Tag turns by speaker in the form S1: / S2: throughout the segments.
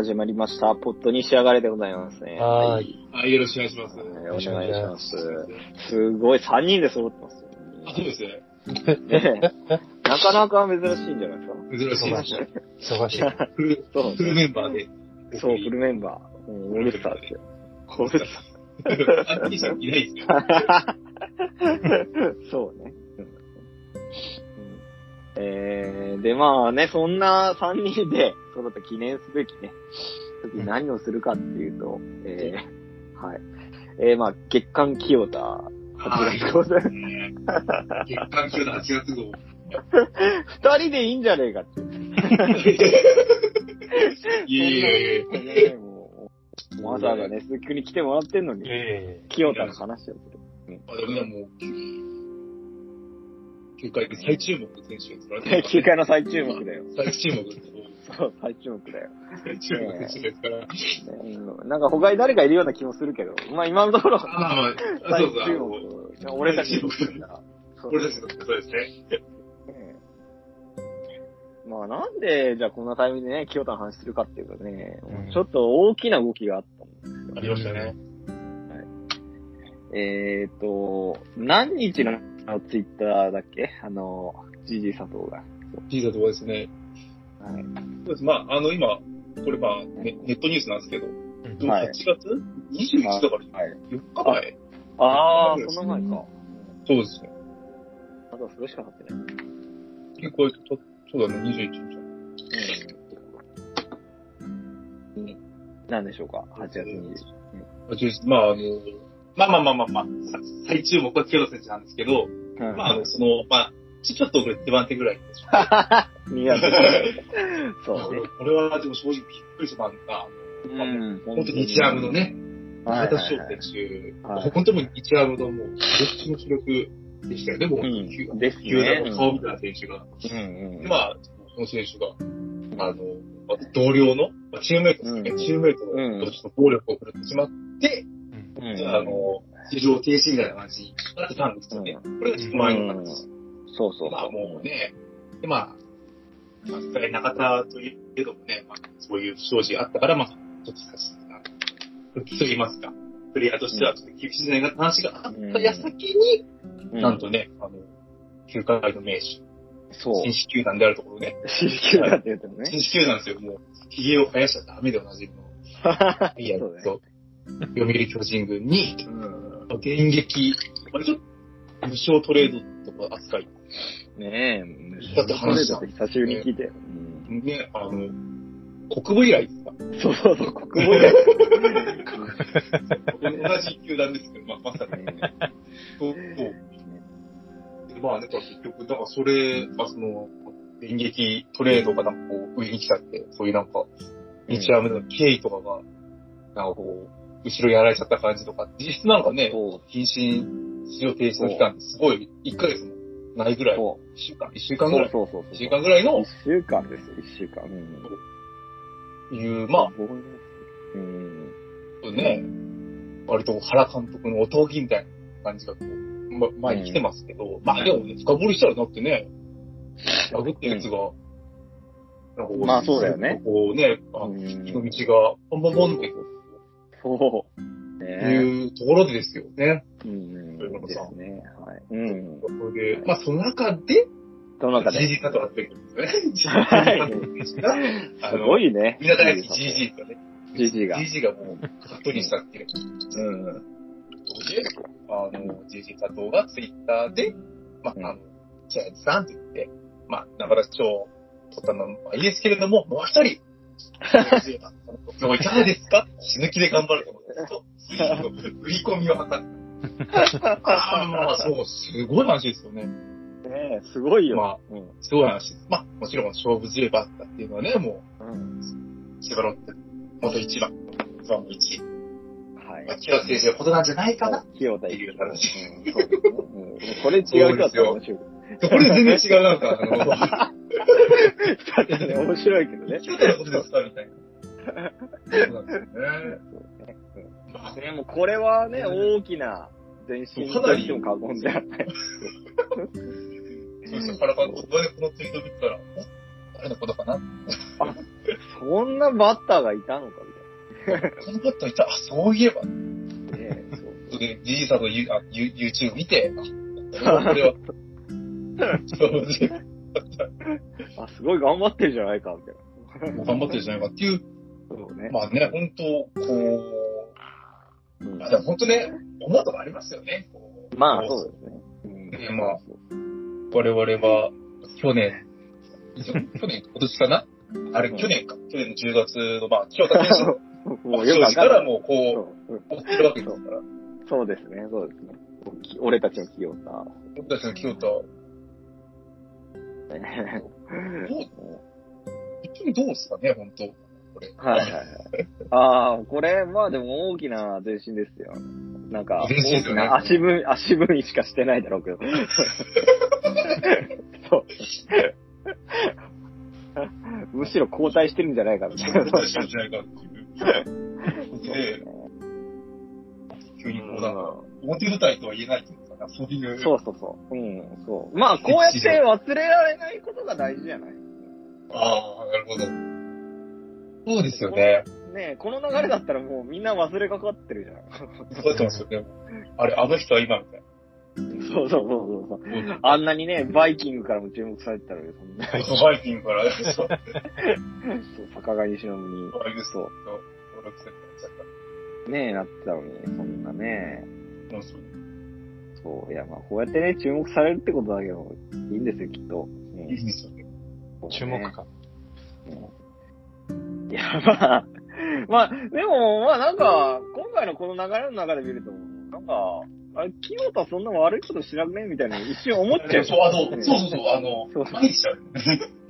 S1: 始まりました。ポットに仕上がれでございますね。
S2: はーい。
S3: はい、よろしくお願いします。
S1: よろしくお願いします。すごい、3人で揃ってますよ。
S3: あ、そうですね。
S1: なかなか珍しいんじゃないですか
S3: 珍しいですね。
S2: 忙しい。
S3: フル、
S1: そう
S3: フルメンバーで。
S1: そう、フルメンバー。うんオールスターですよ。オールス
S3: あっちさんいないですよ。
S1: ター。そうね。うんえー、で、まあね、そんな3人で揃った記念すべきね、時に何をするかっていうと、えー、はい。えー、まあ、月間清田8月号で、
S3: ね月間級の8月号。
S1: 二人でいいんじゃねえかっていう。
S3: いやいやいや
S1: そんなねもうわざわざね、鈴木くんに来てもらってんのに、
S2: え
S1: 清田の話をする。
S3: あ、でもね、もう、球界で最注目選手ですからね。
S1: 球界の最注目だよ。
S3: 最注目です。
S1: そう、最注目だよ。
S3: 最注目ですから。
S1: うんなんか他に誰かいるような気もするけど、まあ今のところ、
S3: あ、まあまあ、あ
S1: 最
S3: そうそうあ
S1: 注
S3: の。
S1: 目。俺たちの
S3: 俺たちのそうですね。
S1: ねまあなんで、じゃあこんなタイミングでね、清田の話するかっていうとね、
S2: うん
S1: ちょっと大きな動きがあったん
S3: ありましたね。
S1: えっ、と、何日のツイッターだっけ？あの、ジジイ佐藤が。
S3: ピーザとはですね。
S1: はい。
S3: そうです。まあ、あの、今、これまあ、ネネットニュースなんですけど、
S2: え
S1: はい
S3: 8月 ?21 だから、
S1: はい。
S3: 4日前
S1: ああ、その前か。
S3: そうですね。
S1: あとそれしか貼ってない。
S3: 結構、とそうだね、21日。
S1: うん。何でしょうか ?8 月20日。
S3: あちょまあ、あの、まあまあまあまあまあ、さ最注目は清田選手なんですけど、
S1: うん
S3: まあ、あの、その、まあ、ちちょっと遅れて番手ぐらいでしょ。
S1: 似合ってるそうね。
S3: これはでも正直びっくりしたの
S1: うん。
S3: 本当に日ハムのね、
S1: はい
S3: 前田翔選手、
S1: はい
S3: 本当に日ハムのもう、どっちの主力でしたよね、もう、
S1: うん
S3: 球団の顔みたいな選手が。
S1: うんうん。
S3: で、まあ、この選手が、あの、まあ同僚の、まあチームメイトですね、
S1: うん
S3: チームメイト
S1: うん
S3: のちょっと暴力を振るってしまって、あ、あの、非常停止みたいな感じになってたんですよね。これがちょっと前の話。
S1: そうそう。
S3: まあもうね、でまあ、まあ、中田といえどもね、まあ、そういう不祥事があったから、まあ、ちょっと差し、復帰と言いますか、プレイヤーとしてはちょっと厳しいんじゃないかって話があった矢先に、
S1: うん。
S3: なんとね、あの、球界の名手、
S1: そう。
S3: 新種球団であるところね、
S1: 新球団って言ってもね。
S3: 新種球団ですよ、もう、髭を生やしちゃダメでおなじみの、いや、
S1: そう
S3: そう、読売巨人軍に、
S1: うん。
S3: 電撃、まあ、ちょっと、無償トレードとか扱い、
S1: ねえ、
S3: だって話
S1: だって久しぶりに聞いたよ。うん
S3: ね、あの、国母以来ですか？
S1: そうそうそう、国語で。
S3: 同じ球団ですけど、まあ、まさに。そう、そう。でまあね、結局、だからそれがその、電撃トレードがなんかこう、上に来ちゃって、そういうなんか、日ハムの経緯とかが、なんかこう、後ろにやられちゃった感じとか、実質なんかね、
S1: そう
S3: 謹慎使用停止の期間ってすごい、1ヶ月もないぐらい、1
S1: そ
S3: 週間、1週
S1: う。
S3: 間ぐらい、
S1: そうそうそう。
S3: 1週間ぐらいの？
S1: 一、週間ですよ、一週間。うん。
S3: いう、まあ、
S1: うん。
S3: ね、割と原監督のおとぎみたいな感じがこう、ま、前に来てますけど、まあでもね、深掘りしたらなくてね、殴ってるやつが、なん
S1: まあそうだよね。
S3: こうね、あ
S1: うん
S3: 日の道が、ポンポンポンって
S1: そう。ね
S3: いうところでですよね。
S1: え。うん。ですね。はい。うん。
S3: それで、まあその中で、
S1: その中で。
S3: GG カットが出てくるんですね。
S1: はい
S3: あ
S1: すご
S3: い。
S1: いね。
S3: みんな大好き GG ですよね。
S1: GG が
S3: GG がもう、カットにしたっていう。
S1: うん。
S3: で、あの、GG 佐藤がツイッターで、まあ、あの、ジャイアンツさんって言って、まあ、中田賞を取ったのは、いいですけれども、もう一人、今日 いかがですか？死ぬ気で頑張ると思う。んですと、売り込みを図って。ああ、まあ、そう、すごい話ですよね。
S1: ねえ、すごいよ。
S3: まあ、
S1: う。ん。
S3: すごい話です。まあ、もちろん勝負強いバッターっていう。のはね、も
S1: う。う。ん。
S3: う、千葉ロッテ、元一番、一番の一位。
S1: はい
S3: まあ、。清田選手のことなんじゃないかな。
S1: 清田
S3: っていう。話
S1: う。んそう。ですねう。んこれ違う。人だったら面白い。
S3: これ全然違う、なんか、あの、
S1: だってね、面白いけどね。
S3: 清田のことですかみたいな。そうなんですよね。まあ
S1: でもこれはね、大きな前進と言っても過言ではない。
S3: そうですよ、原監督がね、このツイートを見たら、お誰のことかな？
S1: そんなバッターがいたのか
S3: このバッターいた、あ、そういえば。
S1: みたいな。ねそう
S3: で、じじさんの YouTube 見て、あ、これは、そう
S1: あ、すごい頑張ってるじゃないか、みたいな。
S3: 頑張ってるじゃないかっていう、
S1: そうね。
S3: まあね、本当こ
S1: う
S3: まあでも本当ね、思うとこありますよね。
S1: まあ、そうですね。うん
S3: ねまあ我々は、去年、去年、今年かな？あれ、
S1: うん
S3: 去年か？去年の10月の、まあ、清田選手の
S1: もうよくわ
S3: か
S1: からん
S3: もう、こ
S1: そう
S3: 追ってるわけですから。
S1: そうですね、そうですね。俺たちの企業さ。
S3: 僕たちの清田、
S1: ね
S3: どう、本当にどうですかね、本当？これ。
S1: はいはいはい。ああ、これ、まあでも大きな前進ですよ。なんか、大きな足踏み、足踏みしかしてないだろうけど。そう。むしろ後退してるんじゃないかみたいな。
S3: 僕たちのじゃないかっていう。で、急にこう、なんか、表舞台とは言えないというか、そういう。
S1: そうそうそう。うん、そう。まあ、こうやって忘れられないことが大事じゃない？
S3: ああ、なるほど。そうですよね。
S1: ねえ、この流れだったらもうみんな忘れかかってるじゃん。
S3: そうなってますよね。あれ、あの人は今みたい
S1: そうそうそうそう。
S3: な。
S1: あんなにね、バイキングからも注目されてたのに、そんな。
S3: そうバイキングから、そう、
S1: そう、坂上忍に。そ
S3: 登録されてました。
S1: ねえ、なってたのに、そんなね。
S3: ら。そう
S1: そう、いや、まあ、こうやってね、注目されるってことだけど、いいんですよ、きっと。うん
S3: いいですよね。
S2: 注目か。
S1: いや、まあ、まあ、でも、まあなんか、今回のこの流れの中で見ると、なんか、あれ、清田そんな悪いことしなくねみたいな一瞬思っちゃう。
S3: そう、あの、そうそうそう、あの
S1: そう、
S3: 毎日ある。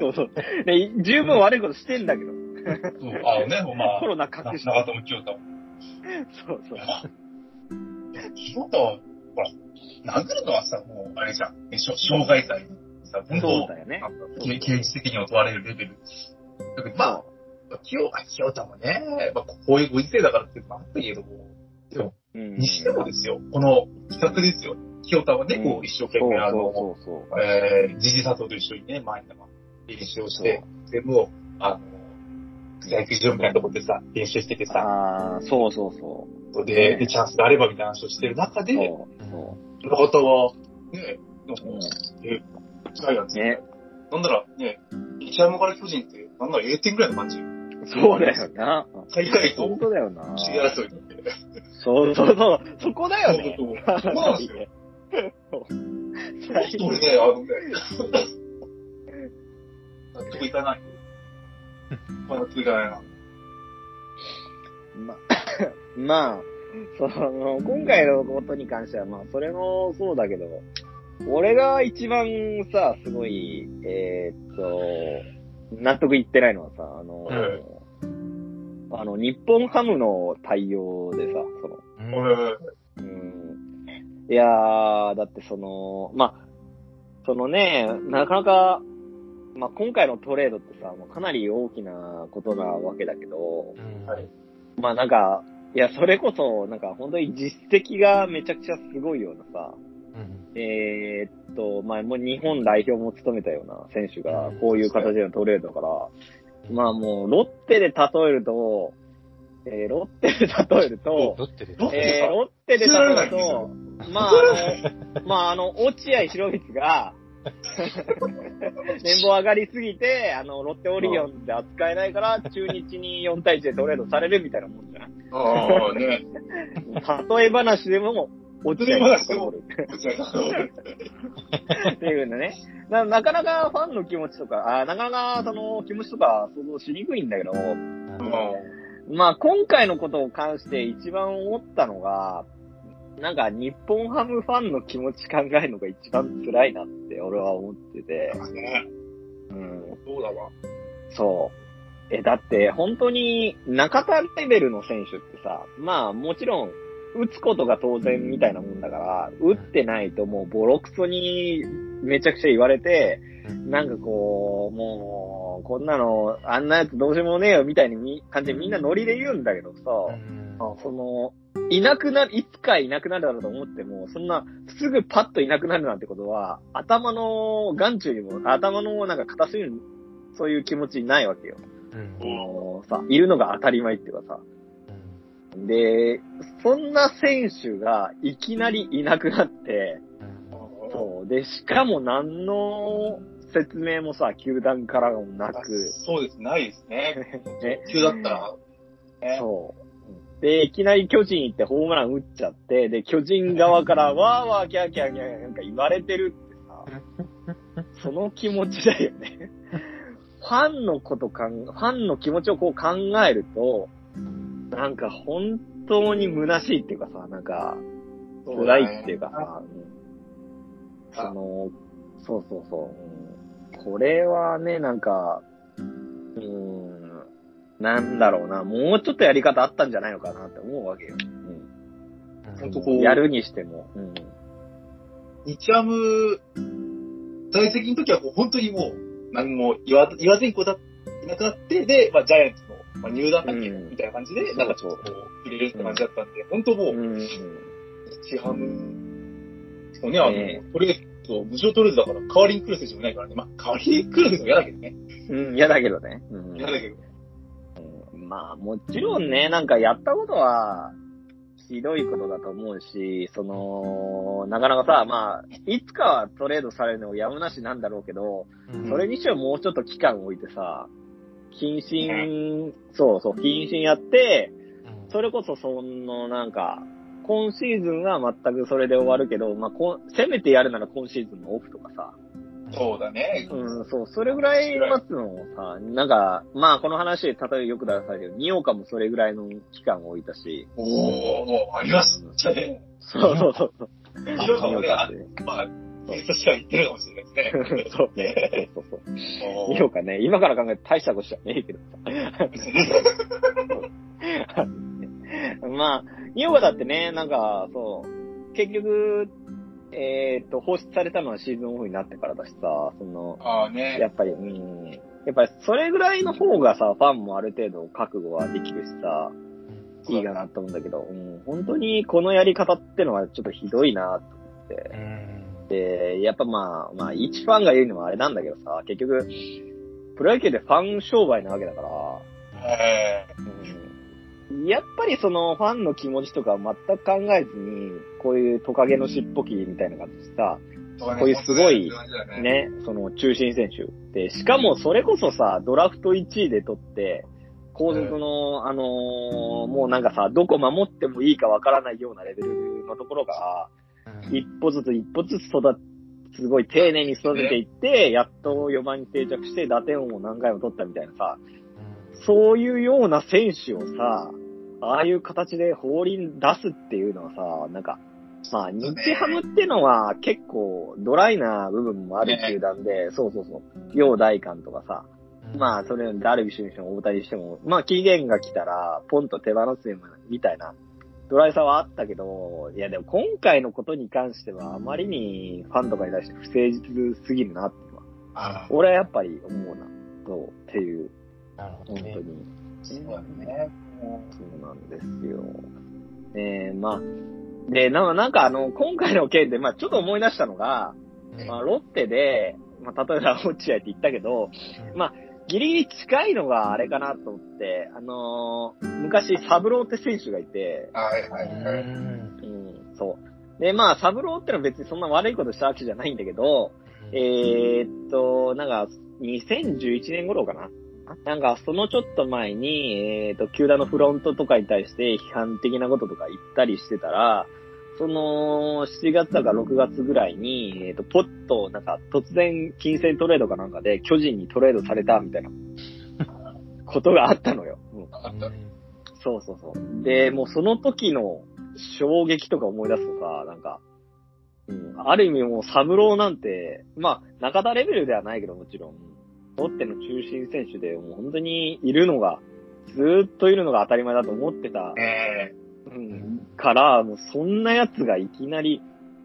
S1: そうそう。で、十分悪いことしてんだけど。
S3: そう、あのね、まあ
S1: コ、ロナ隠して。
S3: 長友清田も。
S1: そうそう。
S3: 清田は、ほら、殴るのはさ、もう、あれじゃん。えしょ傷害罪さ、本当
S1: そうだよね。
S3: 刑刑事責任を問われるレベル。だけど、まあ、清あ清田もね、まあ、こういうご時世だからってなんだけども、でも、
S1: う。ん。
S3: にしてもですよ、この企画ですよ。清田はね、こう、一生懸命、あの、
S1: そうそうそう
S3: えー、ジジ佐藤と一緒にね、前に練習をして、でもう、あの、草野球場みたいなところでさ、練習しててさ、
S1: ああ、そうそうそう。
S3: で、でチャンスがあればみたいな話をしてる中で、
S1: そう。そ
S3: この方は、ね、なんかえ、ジャイアンツ、
S1: ね。
S3: なんならね、日山から巨人って、なんなら A 点ぐらいの感じ。
S1: そうだよな。
S3: 最下位と
S1: 本当だよな。
S3: 知り争いになって。
S1: そうそうそう。そこだよね。
S3: そうそうそうなんですよ。
S1: 最
S3: ちょっと俺ね、あのね、納得いかない。まあ納得いかないな。
S1: ま、まあ、その、今回のことに関しては、まあ、それもそうだけど、俺が一番さ、すごい、えーっと、納得いってないのはさ、あの、あの、日本ハムの対応でさ、その、
S2: うん。
S1: いやー、だってその、まあ、そのね、なかなか、まあ、今回のトレードってさ、もうかなり大きなことなわけだけど、
S2: うん。
S3: はい。
S1: まあなんか、いや、それこそ、なんか本当に実績がめちゃくちゃすごいようなさ、
S2: うん
S1: えーっと、まあもう日本代表も務めたような選手が
S2: うん
S1: こういう形でのトレードだから、まあもうロッテで例えると、えーロッテで例えると、
S2: ロッテで？
S1: えーロッテで例えると、まああの、まああの、落合博光が、年俸上がりすぎて、あの、ロッテオリオンで扱えないから、中日に4対1でトレードされるみたいなもんじゃん。
S3: ああ、ね。
S1: 例え話でも、落合が残る。っていうのね。ななかなかファンの気持ちとか、あなかなかその気持ちとか想像しにくいんだけど、まあ今回のことを関して一番思ったのが、なんか日本ハムファンの気持ち考えるのが一番辛いなって俺は思ってて、
S3: ね。
S1: うん、
S3: そうだわ。
S1: そう。え、だって本当に中田レベルの選手ってさ、まあもちろん打つことが当然みたいなもんだから、打ってないともうボロクソにめちゃくちゃ言われて、なんかこう、もう、こんなの、あんなやつどうしようもねえよみたいにみ感じでみんなノリで言うんだけどさ、
S2: うん
S1: その、いなくなる、いつかいなくなるだろうと思っても、そんな、すぐパッといなくなるなんてことは、頭の眼中にも、頭のなんか片隅に、そういう気持ちないわけよ。
S2: うん
S1: さ、いるのが当たり前っていうかさ。で、そんな選手がいきなりいなくなって、そう。で、しかも何の説明もさ、球団からもなく、
S3: そうです、ないですね。
S1: ね、
S3: 急だったら。ね
S1: そう。で、いきなり巨人行ってホームラン打っちゃって、で、巨人側から わーわーキャーキャーキャーなんか言われてるってさ、その気持ちだよね。ファンのことかん、ファンの気持ちをこう考えると、なんか本当に虚しいっていうかさ、なんか、辛いっていうかさ、うんその、そうそうそう、うんこれはね、なんか、うーん、なんだろうな、もうちょっとやり方あったんじゃないのかなって思うわけよ。
S3: 本当こう、
S1: やるにしても。うん。
S3: 日ハム、在籍の時はもう本当にもう、何も言わ言わずにこうだ、いなくなって、で、まあ、ジャイアンツの、まあ、入団だっけ、
S1: うん
S3: みたいな感じで、なんかちょっとこう、入れるって感じだったんで、本当もう、
S1: うん。
S3: 日ハム、そうね、あの、
S1: ね
S3: トレード、無償トレードだから、代わりに来る選手もいないからね。まあ、代わりに来る選手も嫌だけどね。
S1: うん、嫌だけどね。うん
S3: 嫌だけど。
S1: うんまあ、もちろんね、なんかやったことは、ひどいことだと思うし、その、なかなかさ、まあ、いつかはトレードされるのもやむなしなんだろうけど、それにしてはもうちょっと期間を置いてさ、謹慎、そうそう、謹慎やって、それこそそのなんか、今シーズンは全くそれで終わるけど、まあ、こんせめてやるなら今シーズンのオフとかさ、
S3: そうだね。
S1: うん、そう、それぐらい待つのもさ、なんか、まあこの話、例えばよく出されるけど、ニオカもそれぐらいの期間を置いたし、
S3: おー、もうありましたね。
S1: そうそうそうそう。
S3: ニオカもねあまあ、警察は言ってるかもしれないですね。
S1: そうね。そうそうそう。
S3: おー
S1: ニオカね、今から考えて大したことじゃねえけどさ。まあ、ニオカだってね、なんか、そう、結局、えっ、と、放出されたのはシーズンオフになってからだしさ、その、
S3: ああね。
S1: やっぱり、うん。やっぱりそれぐらいの方がさ、ファンもある程度覚悟はできるしさ、いいかなと思うんだけど、うん、本当にこのやり方ってのはちょっとひどいなと思って。で、やっぱまあ、まあ、一ファンが言うのはあれなんだけどさ、結局、プロ野球でファン商売なわけだから、
S3: え
S1: うん、やっぱりそのファンの気持ちとか全く考えずに、こういうトカゲの尻尾切りみたいな感じでさ、
S3: ー
S1: こういうすごい
S3: ね。
S1: ね、その中心選手。で、しかもそれこそさ、ドラフト1位で取って、後続の、あのーもうなんかさ、どこ守ってもいいかわからないようなレベルのところが、一歩ずつ一歩ずつ育つ、すごい丁寧に育てていって、やっと4番に定着して打点王を何回も取ったみたいなさ、そういうような選手をさ、ああいう形で放輪出すっていうのはさ、なんか、まあ、日ハムってのは結構ドライな部分もある球団で、そうそうそう、陽大館とかさ、まあ、それダルビッシュにしても大谷にしても、まあ、期限が来たら、ポンと手放すみたいな、ドライさはあったけど、いやでも今回のことに関しては、あまりにファンとかに対して不誠実すぎるなって俺はやっぱり思うな、そう、っていう、
S2: なるほどね
S1: 本当。に。
S3: そうだね。も
S1: そうなんですよ。えー、まあ、で、ななんかあの、今回の件で、まあちょっと思い出したのが、まあロッテで、まあ例えば落合って言ったけど、まあギリギリ近いのがあれかなと思って、あのー昔サブローって選手がいて、
S3: うはいはいはい。
S1: うん、そう。で、まあサブローってのは別にそんな悪いことしたわけじゃないんだけど、えーっと、なんか、2011年頃かな？なんか、そのちょっと前に、えーっと、球団のフロントとかに対して批判的なこととか言ったりしてたら、その、7月だか6月ぐらいに、えーっと、ポッと、なんか、突然、金銭トレードかなんかで、巨人にトレードされたみたいな、ことがあったのよ。うん
S3: あった
S1: そうそうそう。で、もうその時の衝撃とか思い出すとさ、なんか、うん、ある意味もうサブローなんて、まあ、中田レベルではないけどもちろん、ロッテの中心選手でもう本当にいるのが、ずーっといるのが当たり前だと思ってた、
S3: え
S1: うん、から、もうそんな奴がいきなり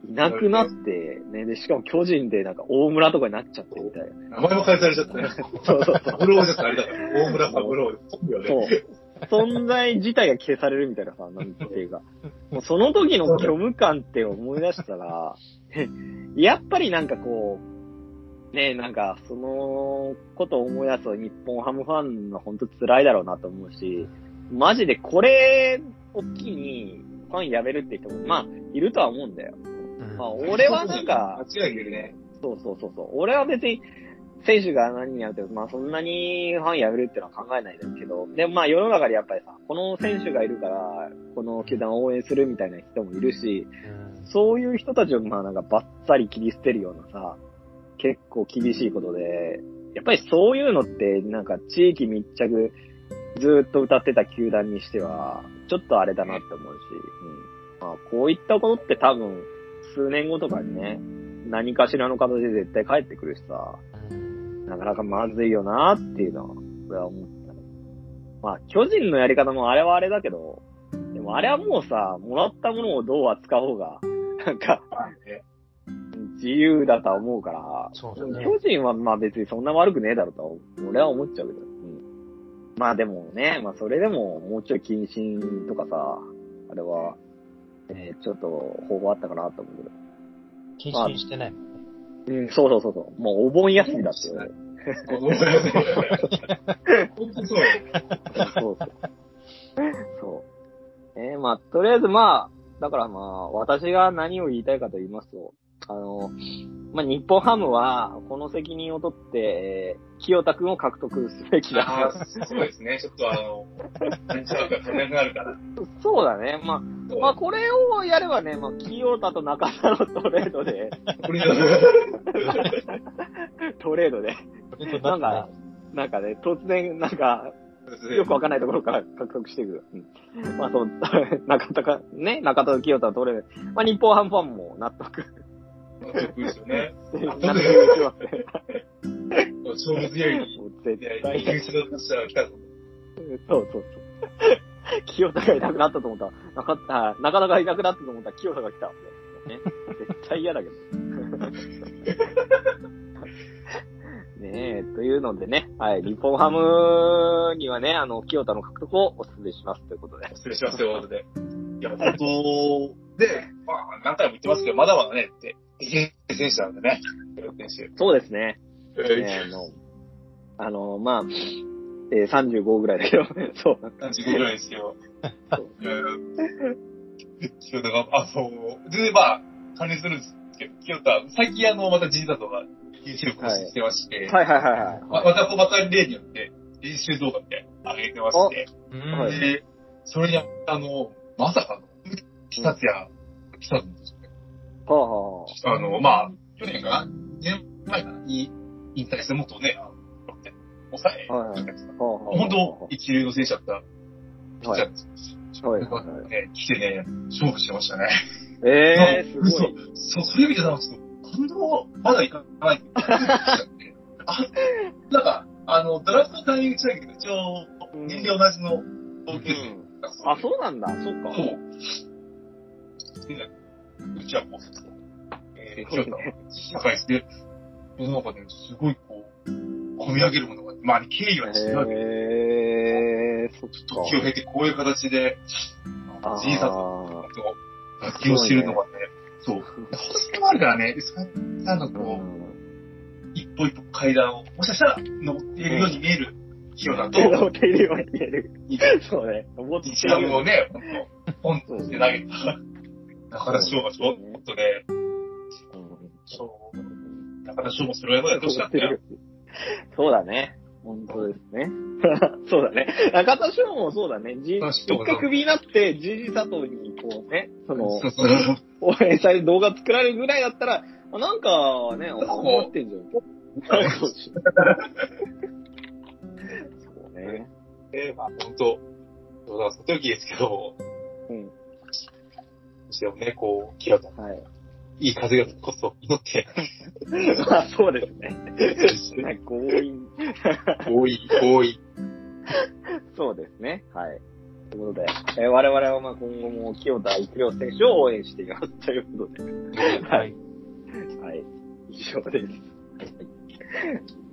S1: いなくなって、ね、で、しかも巨人でなんか大村とかになっちゃってみたいな。
S3: ー、名前も変えされちゃったね。
S1: そうそう
S3: サブローです、あれだから。大村サブロー
S1: そう
S3: ね。。
S1: 存在自体が消されるみたいなさ、なんていうか。もうその時の虚無感って思い出したら、やっぱりなんかこう、ねなんか、そのことを思い出すと日本ハムファンは本当辛いだろうなと思うし、マジでこれを機にファンやめるって人も、まあ、いるとは思うんだよ。
S2: うん
S1: まあ、俺はなんか、
S3: 間違いないけどね。
S1: そうそうそうそう。俺は別に、選手が何やるって、まあそんなにファンやめるっていうのは考えないですけど、でもまあ世の中でやっぱりさ、この選手がいるから、この球団を応援するみたいな人もいるし、
S2: うん
S1: そういう人たちをまあなんかバッサリ切り捨てるようなさ、結構厳しいことで、やっぱりそういうのってなんか地域密着ずーっと歌ってた球団にしては、ちょっとあれだなって思うし、うん。まあこういったことって多分数年後とかにね、何かしらの形で絶対帰ってくるしさ、
S2: うん
S1: なかなかまずいよなっていうのは、俺は思ったね。まあ、巨人のやり方もあれはあれだけど、でもあれはもうさ、もらったものをどう扱おうが、なんか、自由だとは思うから、
S2: ね
S1: 巨人はまあ別にそんな悪くねえだろうとは、俺は思っちゃうけど。うん、まあでもね、まあそれでももうちょい謹慎とかさ、あれは、えーちょっと方法あったかなと思うけど。
S2: 謹慎してないもんね。
S1: うん、そうそうそうそう。もうお盆休みだって言われる。
S3: 子供がね。本当そうよ。
S1: そうそう。そう。えーまあ、とりあえずまあ、だからまあ、私が何を言いたいかと言いますと、あの、まあ、日本ハムは、この責任を取って、えー清田くんを獲得すべき
S3: あ
S1: だ。
S3: あ、そうですね。ちょっとあの、何ちゃうか足りなくなるから。
S1: そうだね。まあ、まあ、これをやればね、まあ、清田と中田のトレードで、トレードで、なんかなんかね、突然、なんか、よくわかんないところから獲得していく。うん、まあそう、中田か、ね、中田と清田は取れる。まあ日本ハムファンも納得。
S3: 納得ですよね。勝負強いに。
S1: 絶対。
S3: 優勝としたら来たぞ。
S1: そうそうそう。清田がいなくなったと思ったら、中田、中田がいなくなったと思ったら清田が来た。ね。絶対嫌だけど。ねえ、というのでね、はい、日本ハムにはね、あの、清田の獲得をお勧めしますということで。
S3: 失礼しますよ、ということで。いや、本当 で、まあ、何回も言ってますけど、まだまだね、って、できる選手なんでね。選手。
S1: そうですね。
S3: え
S1: ねあの、あの、まあ、えー、35ぐらいだけど、そう。
S3: 35ぐらいですけど。
S1: そう
S3: えー、清田が、あ、そう、全然まあ、関連するんですけど、清田、最近あの、また事実だとか、YouTube 更新してまして、
S1: はいはいはいはい。
S3: ままたこう、また例によって、練習動画って上げてまして、で、それに、あの、まさかの、北津谷来たんです。
S1: はあは
S3: あの、まあ、去年かな ?2 年前かな？に引退して元ね、あの、ロッテ抑え、
S1: はいはい
S3: 本当、一流の選手だったピッチャーです。
S1: はい
S3: それがね、来てね、勝負してましたね。
S1: ええー、
S3: 嘘
S1: い。
S3: そう、そういう意味では、ちょっと、感動、まだいかない。あ、なんか、あの、ドラフトのタイミング違うけど、一応、年齢同じの同級生
S1: うんあ、そうなんだ。そっか。
S3: そう。で、うちはこう、えー、清田、高いですね。その中で、すごいこう、込み上げるものがまあ、経緯は違うけ
S1: えー、そっか。
S3: 時を経てこういう形で、
S1: あー
S3: じいさんと、楽器を知るのがね、そう。星もあるからね、なんか
S1: う
S3: こう、
S1: ん。
S3: 一歩一歩階段を、もしかしたら登っているように見える清田と、
S1: 手を手るように見える。そうね。
S3: 一段をね、ほんと、ポンとして投げた。中田翔がちょっとね、そう、中田翔もそれまでどうしたってよ。
S1: そうだね。本当ですね。そうだね。中田翔もそうだね。じ一回クビになって、ジジ佐藤にこうね、その
S3: そ、うそう。
S1: 応援される動画作られるぐらいだったら、あなんかね、思ってんじゃん。そうね。
S3: えー、まあ本当、そうだ、その時ですけど、
S1: うん。
S3: してもね、こう、清田、
S1: はい。
S3: いい風がこそ祈って、
S1: まあそうですね。強引。
S3: 多い、多い。
S1: そうですね。はい。ということで、えー我々はまあ今後も清田育良選手を応援していますということで。
S2: はい。
S1: はい。以上です。はい